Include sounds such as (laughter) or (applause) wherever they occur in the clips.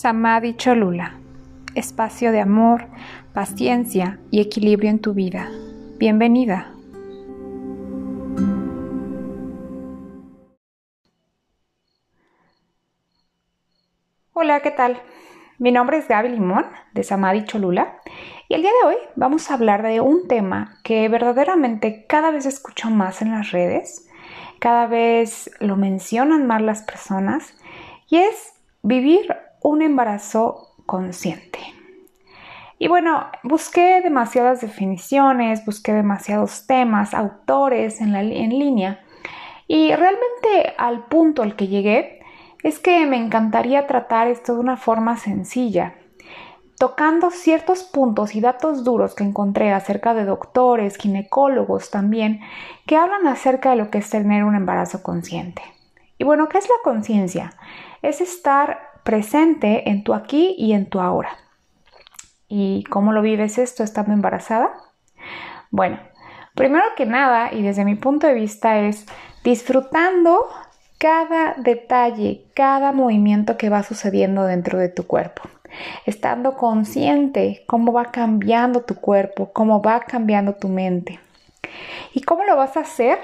Samadhi Cholula, espacio de amor, paciencia y equilibrio en tu vida. Bienvenida. Hola, ¿qué tal? Mi nombre es Gaby Limón de Samadhi Cholula y el día de hoy vamos a hablar de un tema que verdaderamente cada vez escucho más en las redes, cada vez lo mencionan más las personas y es vivir un embarazo consciente. Y bueno, busqué demasiadas definiciones, busqué demasiados temas, autores en, en línea y realmente al punto al que llegué es que me encantaría tratar esto de una forma sencilla, tocando ciertos puntos y datos duros que encontré acerca de doctores, ginecólogos también, que hablan acerca de lo que es tener un embarazo consciente. Y bueno, ¿qué es la conciencia? Es estar presente en tu aquí y en tu ahora. ¿Y cómo lo vives esto estando embarazada? Bueno, primero que nada, y desde mi punto de vista, es disfrutando cada detalle, cada movimiento que va sucediendo dentro de tu cuerpo. Estando consciente cómo va cambiando tu cuerpo, cómo va cambiando tu mente. ¿Y cómo lo vas a hacer?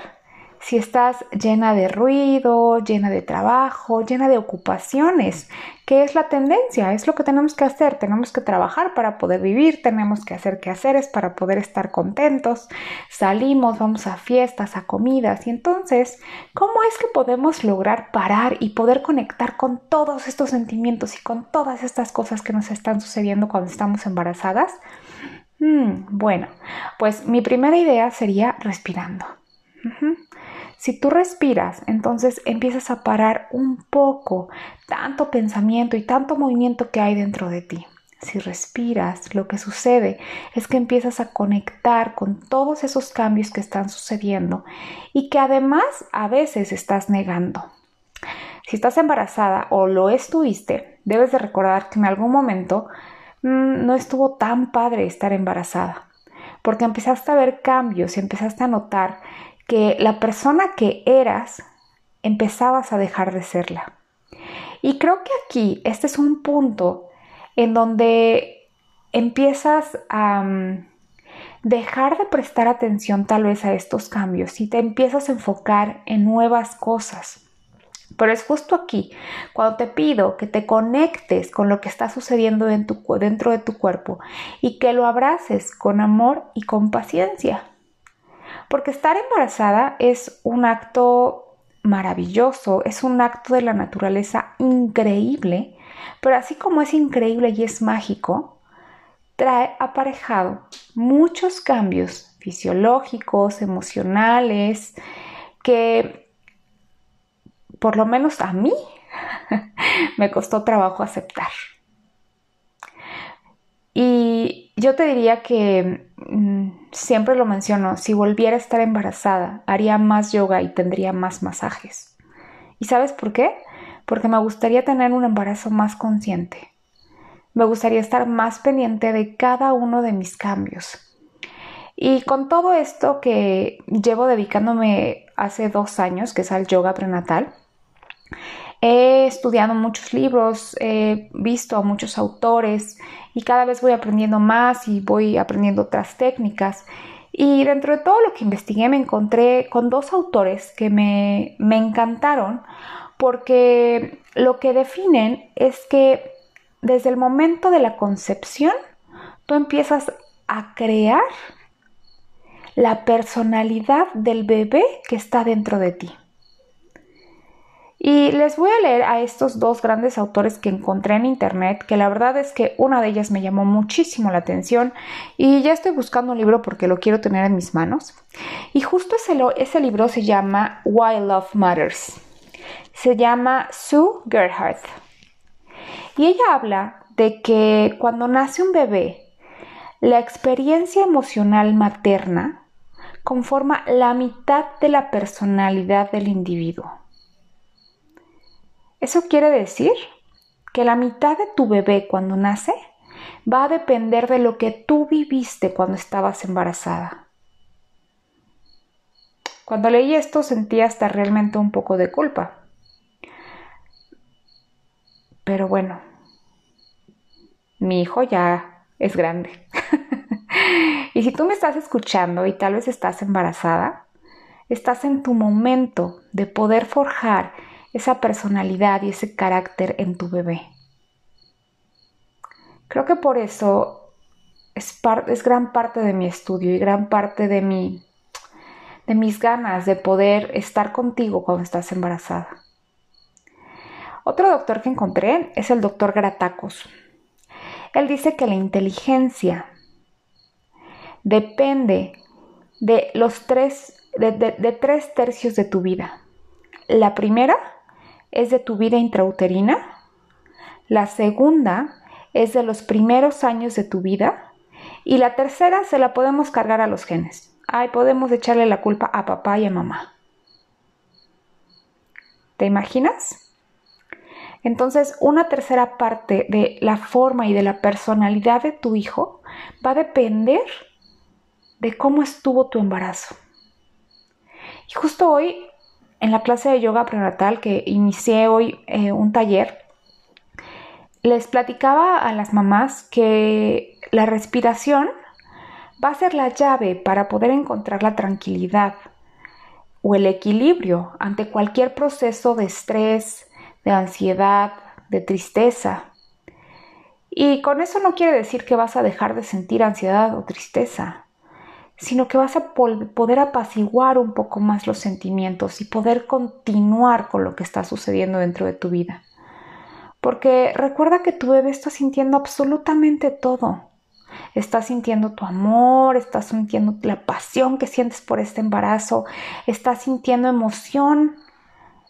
Si estás llena de ruido, llena de trabajo, llena de ocupaciones, que es la tendencia, es lo que tenemos que hacer, tenemos que trabajar para poder vivir, tenemos que hacer quehaceres para poder estar contentos, salimos, vamos a fiestas, a comidas, y entonces, ¿cómo es que podemos lograr parar y poder conectar con todos estos sentimientos y con todas estas cosas que nos están sucediendo cuando estamos embarazadas? Hmm, bueno, pues mi primera idea sería respirando. Si tú respiras, entonces empiezas a parar un poco tanto pensamiento y tanto movimiento que hay dentro de ti. Si respiras, lo que sucede es que empiezas a conectar con todos esos cambios que están sucediendo y que además a veces estás negando. Si estás embarazada o lo estuviste, debes de recordar que en algún momento mm, no estuvo tan padre estar embarazada, porque empezaste a ver cambios y empezaste a notar que la persona que eras empezabas a dejar de serla. Y creo que aquí este es un punto en donde empiezas a mm, dejar de prestar atención tal vez a estos cambios y te empiezas a enfocar en nuevas cosas. Pero es justo aquí, cuando te pido que te conectes con lo que está sucediendo dentro de tu cuerpo y que lo abraces con amor y con paciencia. Porque estar embarazada es un acto maravilloso, es un acto de la naturaleza increíble, pero así como es increíble y es mágico, trae aparejado muchos cambios fisiológicos, emocionales, que por lo menos a mí (laughs) me costó trabajo aceptar. Y yo te diría que mm, siempre lo menciono, si volviera a estar embarazada, haría más yoga y tendría más masajes. ¿Y sabes por qué? Porque me gustaría tener un embarazo más consciente. Me gustaría estar más pendiente de cada uno de mis cambios. Y con todo esto que llevo dedicándome hace dos años, que es al yoga prenatal, He estudiado muchos libros, he visto a muchos autores y cada vez voy aprendiendo más y voy aprendiendo otras técnicas. Y dentro de todo lo que investigué me encontré con dos autores que me, me encantaron porque lo que definen es que desde el momento de la concepción tú empiezas a crear la personalidad del bebé que está dentro de ti. Y les voy a leer a estos dos grandes autores que encontré en internet, que la verdad es que una de ellas me llamó muchísimo la atención y ya estoy buscando un libro porque lo quiero tener en mis manos. Y justo ese, libro se llama Why Love Matters. Se llama Sue Gerhardt. Y ella habla de que cuando nace un bebé, la experiencia emocional materna conforma la mitad de la personalidad del individuo. Eso quiere decir que la mitad de tu bebé cuando nace va a depender de lo que tú viviste cuando estabas embarazada. Cuando leí esto sentí hasta realmente un poco de culpa. Pero bueno, mi hijo ya es grande. (laughs) y si tú me estás escuchando y tal vez estás embarazada, estás en tu momento de poder forjar esa personalidad y ese carácter en tu bebé. Creo que por eso es, gran parte de mi estudio y gran parte de mis ganas de poder estar contigo cuando estás embarazada. Otro doctor que encontré es el doctor Gratacos. Él dice que la inteligencia depende de los tres, de tres tercios de tu vida. La primera es de tu vida intrauterina. La segunda es de los primeros años de tu vida. Y la tercera se la podemos cargar a los genes. Ay, podemos echarle la culpa a papá y a mamá. ¿Te imaginas? Entonces, una tercera parte de la forma y de la personalidad de tu hijo va a depender de cómo estuvo tu embarazo. Y justo hoy, en la clase de yoga prenatal que inicié hoy eh, un taller, les platicaba a las mamás que la respiración va a ser la llave para poder encontrar la tranquilidad o el equilibrio ante cualquier proceso de estrés, de ansiedad, de tristeza. Y con eso no quiere decir que vas a dejar de sentir ansiedad o tristeza, sino que vas a poder apaciguar un poco más los sentimientos y poder continuar con lo que está sucediendo dentro de tu vida. Porque recuerda que tu bebé está sintiendo absolutamente todo. Está sintiendo tu amor, está sintiendo la pasión que sientes por este embarazo, está sintiendo emoción,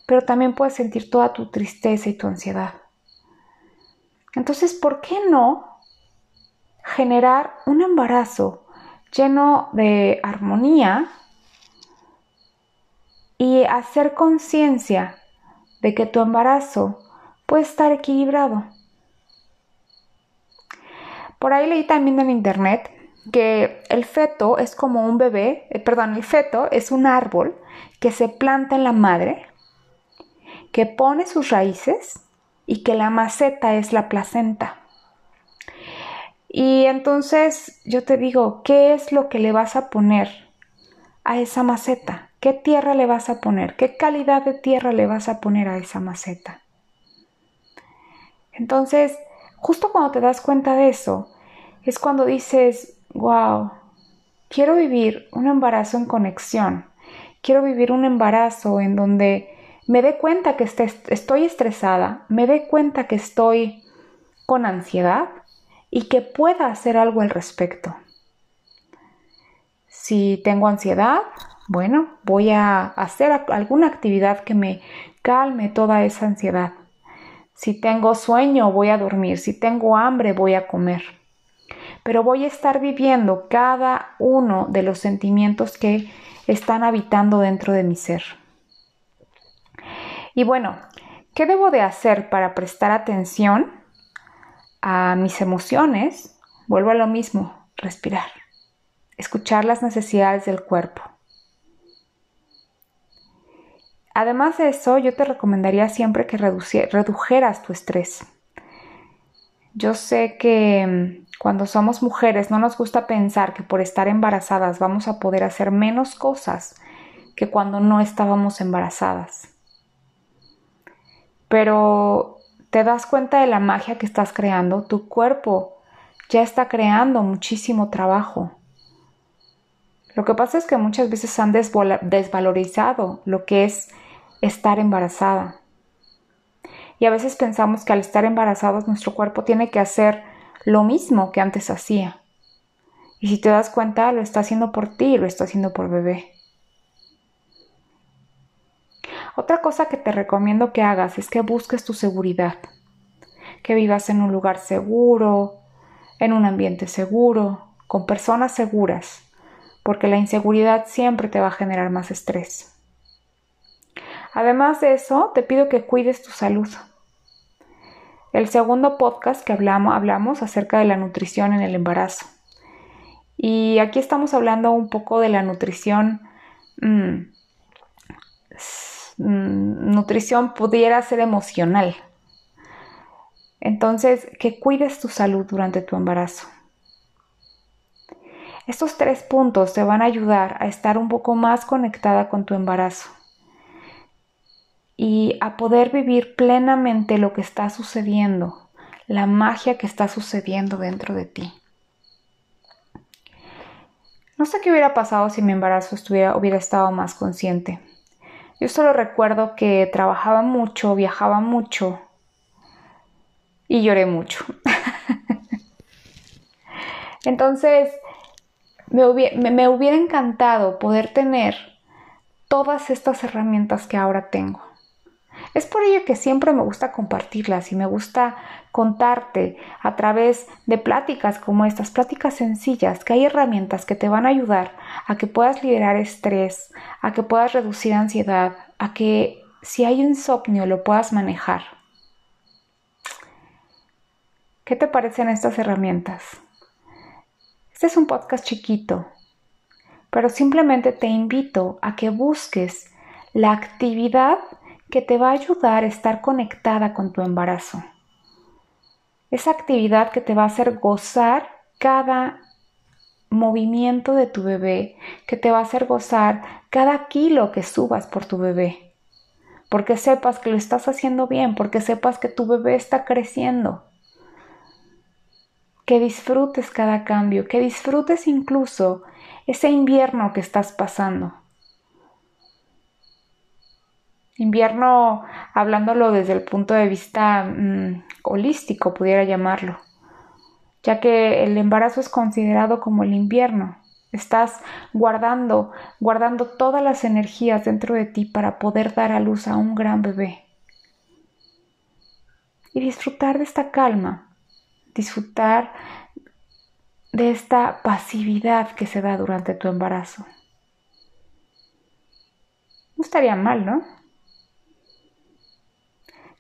pero también puedes sentir toda tu tristeza y tu ansiedad. Entonces, ¿por qué no generar un embarazo lleno de armonía y hacer conciencia de que tu embarazo puede estar equilibrado. Por ahí leí también en internet que el feto es como un bebé, eh, perdón, el feto es un árbol que se planta en la madre, que pone sus raíces y que la maceta es la placenta. Y entonces yo te digo, ¿qué es lo que le vas a poner a esa maceta? ¿Qué tierra le vas a poner? ¿Qué calidad de tierra le vas a poner a esa maceta? Entonces, justo cuando te das cuenta de eso, es cuando dices, wow, quiero vivir un embarazo en conexión, quiero vivir un embarazo en donde me dé cuenta que estoy estresada, me dé cuenta que estoy con ansiedad y que pueda hacer algo al respecto. Si tengo ansiedad, bueno, voy a hacer alguna actividad que me calme toda esa ansiedad. Si tengo sueño, voy a dormir. Si tengo hambre, voy a comer. Pero voy a estar viviendo cada uno de los sentimientos que están habitando dentro de mi ser. Y bueno, ¿qué debo de hacer para prestar atención a mis emociones? Vuelvo a lo mismo, respirar, escuchar las necesidades del cuerpo. Además de eso, yo te recomendaría siempre que redujeras tu estrés. Yo sé que mm, cuando somos mujeres no nos gusta pensar que por estar embarazadas vamos a poder hacer menos cosas que cuando no estábamos embarazadas. Pero te das cuenta de la magia que estás creando, tu cuerpo ya está creando muchísimo trabajo. Lo que pasa es que muchas veces han desvalorizado lo que es estar embarazada. Y a veces pensamos que al estar embarazados nuestro cuerpo tiene que hacer lo mismo que antes hacía. Y si te das cuenta, lo está haciendo por ti, lo está haciendo por bebé. Otra cosa que te recomiendo que hagas es que busques tu seguridad, que vivas en un lugar seguro, en un ambiente seguro, con personas seguras, porque la inseguridad siempre te va a generar más estrés. Además de eso, te pido que cuides tu salud. El segundo podcast que hablamos, hablamos acerca de la nutrición en el embarazo. Y aquí estamos hablando un poco de la nutrición. Mm, mm, nutrición pudiera ser emocional. Entonces, que cuides tu salud durante tu embarazo. Estos tres puntos te van a ayudar a estar un poco más conectada con tu embarazo y a poder vivir plenamente lo que está sucediendo, la magia que está sucediendo dentro de ti. No sé qué hubiera pasado si mi embarazo estuviera, hubiera estado más consciente. Yo solo recuerdo que trabajaba mucho, viajaba mucho y lloré mucho. (laughs) Entonces, me hubiera, encantado poder tener todas estas herramientas que ahora tengo. Es por ello que siempre me gusta compartirlas y me gusta contarte a través de pláticas como estas, pláticas sencillas, que hay herramientas que te van a ayudar a que puedas liberar estrés, a que puedas reducir ansiedad, a que si hay insomnio lo puedas manejar. ¿Qué te parecen estas herramientas? Este es un podcast chiquito, pero simplemente te invito a que busques la actividad que te va a ayudar a estar conectada con tu embarazo. Esa actividad que te va a hacer gozar cada movimiento de tu bebé, que te va a hacer gozar cada kilo que subas por tu bebé. Porque sepas que lo estás haciendo bien, porque sepas que tu bebé está creciendo. Que disfrutes cada cambio, que disfrutes incluso ese invierno que estás pasando Invierno, hablándolo desde el punto de vista mm, holístico, pudiera llamarlo, ya que el embarazo es considerado como el invierno. Estás guardando, guardando todas las energías dentro de ti para poder dar a luz a un gran bebé. Y disfrutar de esta calma, disfrutar de esta pasividad que se da durante tu embarazo. No estaría mal, ¿no?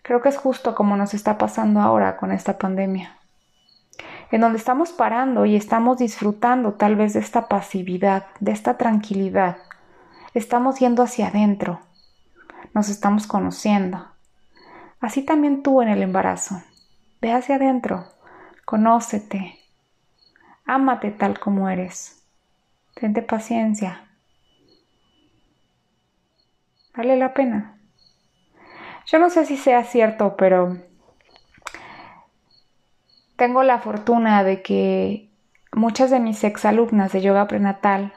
Creo que es justo como nos está pasando ahora con esta pandemia, en donde estamos parando y estamos disfrutando tal vez de esta pasividad, de esta tranquilidad. Estamos yendo hacia adentro, nos estamos conociendo. Así también tú en el embarazo. Ve hacia adentro, conócete, ámate tal como eres. Tente paciencia. Vale la pena. Yo no sé si sea cierto, pero tengo la fortuna de que muchas de mis exalumnas de yoga prenatal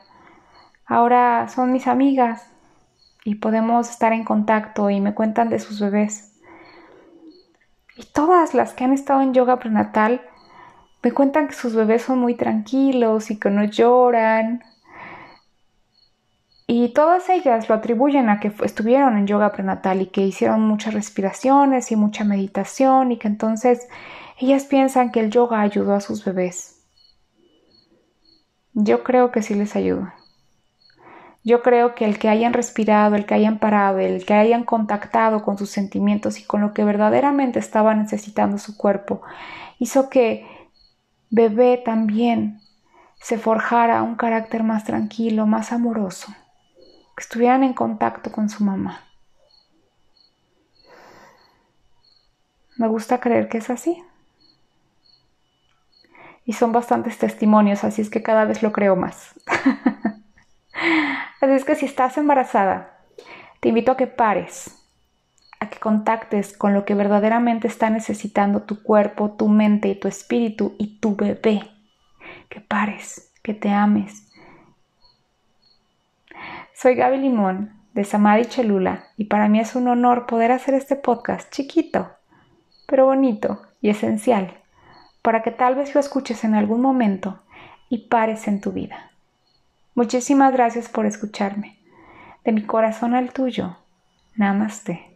ahora son mis amigas y podemos estar en contacto y me cuentan de sus bebés. Y todas las que han estado en yoga prenatal me cuentan que sus bebés son muy tranquilos y que no lloran y todas ellas lo atribuyen a que estuvieron en yoga prenatal y que hicieron muchas respiraciones y mucha meditación y que entonces ellas piensan que el yoga ayudó a sus bebés. Yo creo que sí les ayudó. Yo creo que el que hayan respirado, el que hayan parado, el que hayan contactado con sus sentimientos y con lo que verdaderamente estaba necesitando su cuerpo, hizo que bebé también se forjara un carácter más tranquilo, más amoroso que estuvieran en contacto con su mamá. Me gusta creer que es así. Y son bastantes testimonios, así es que cada vez lo creo más. (laughs) así es que si estás embarazada, te invito a que pares, a que contactes con lo que verdaderamente está necesitando tu cuerpo, tu mente y tu espíritu y tu bebé. Que pares, que te ames, soy Gaby Limón de Samadhi Cholula y para mí es un honor poder hacer este podcast chiquito, pero bonito y esencial, para que tal vez lo escuches en algún momento y pares en tu vida. Muchísimas gracias por escucharme. De mi corazón al tuyo. Namaste.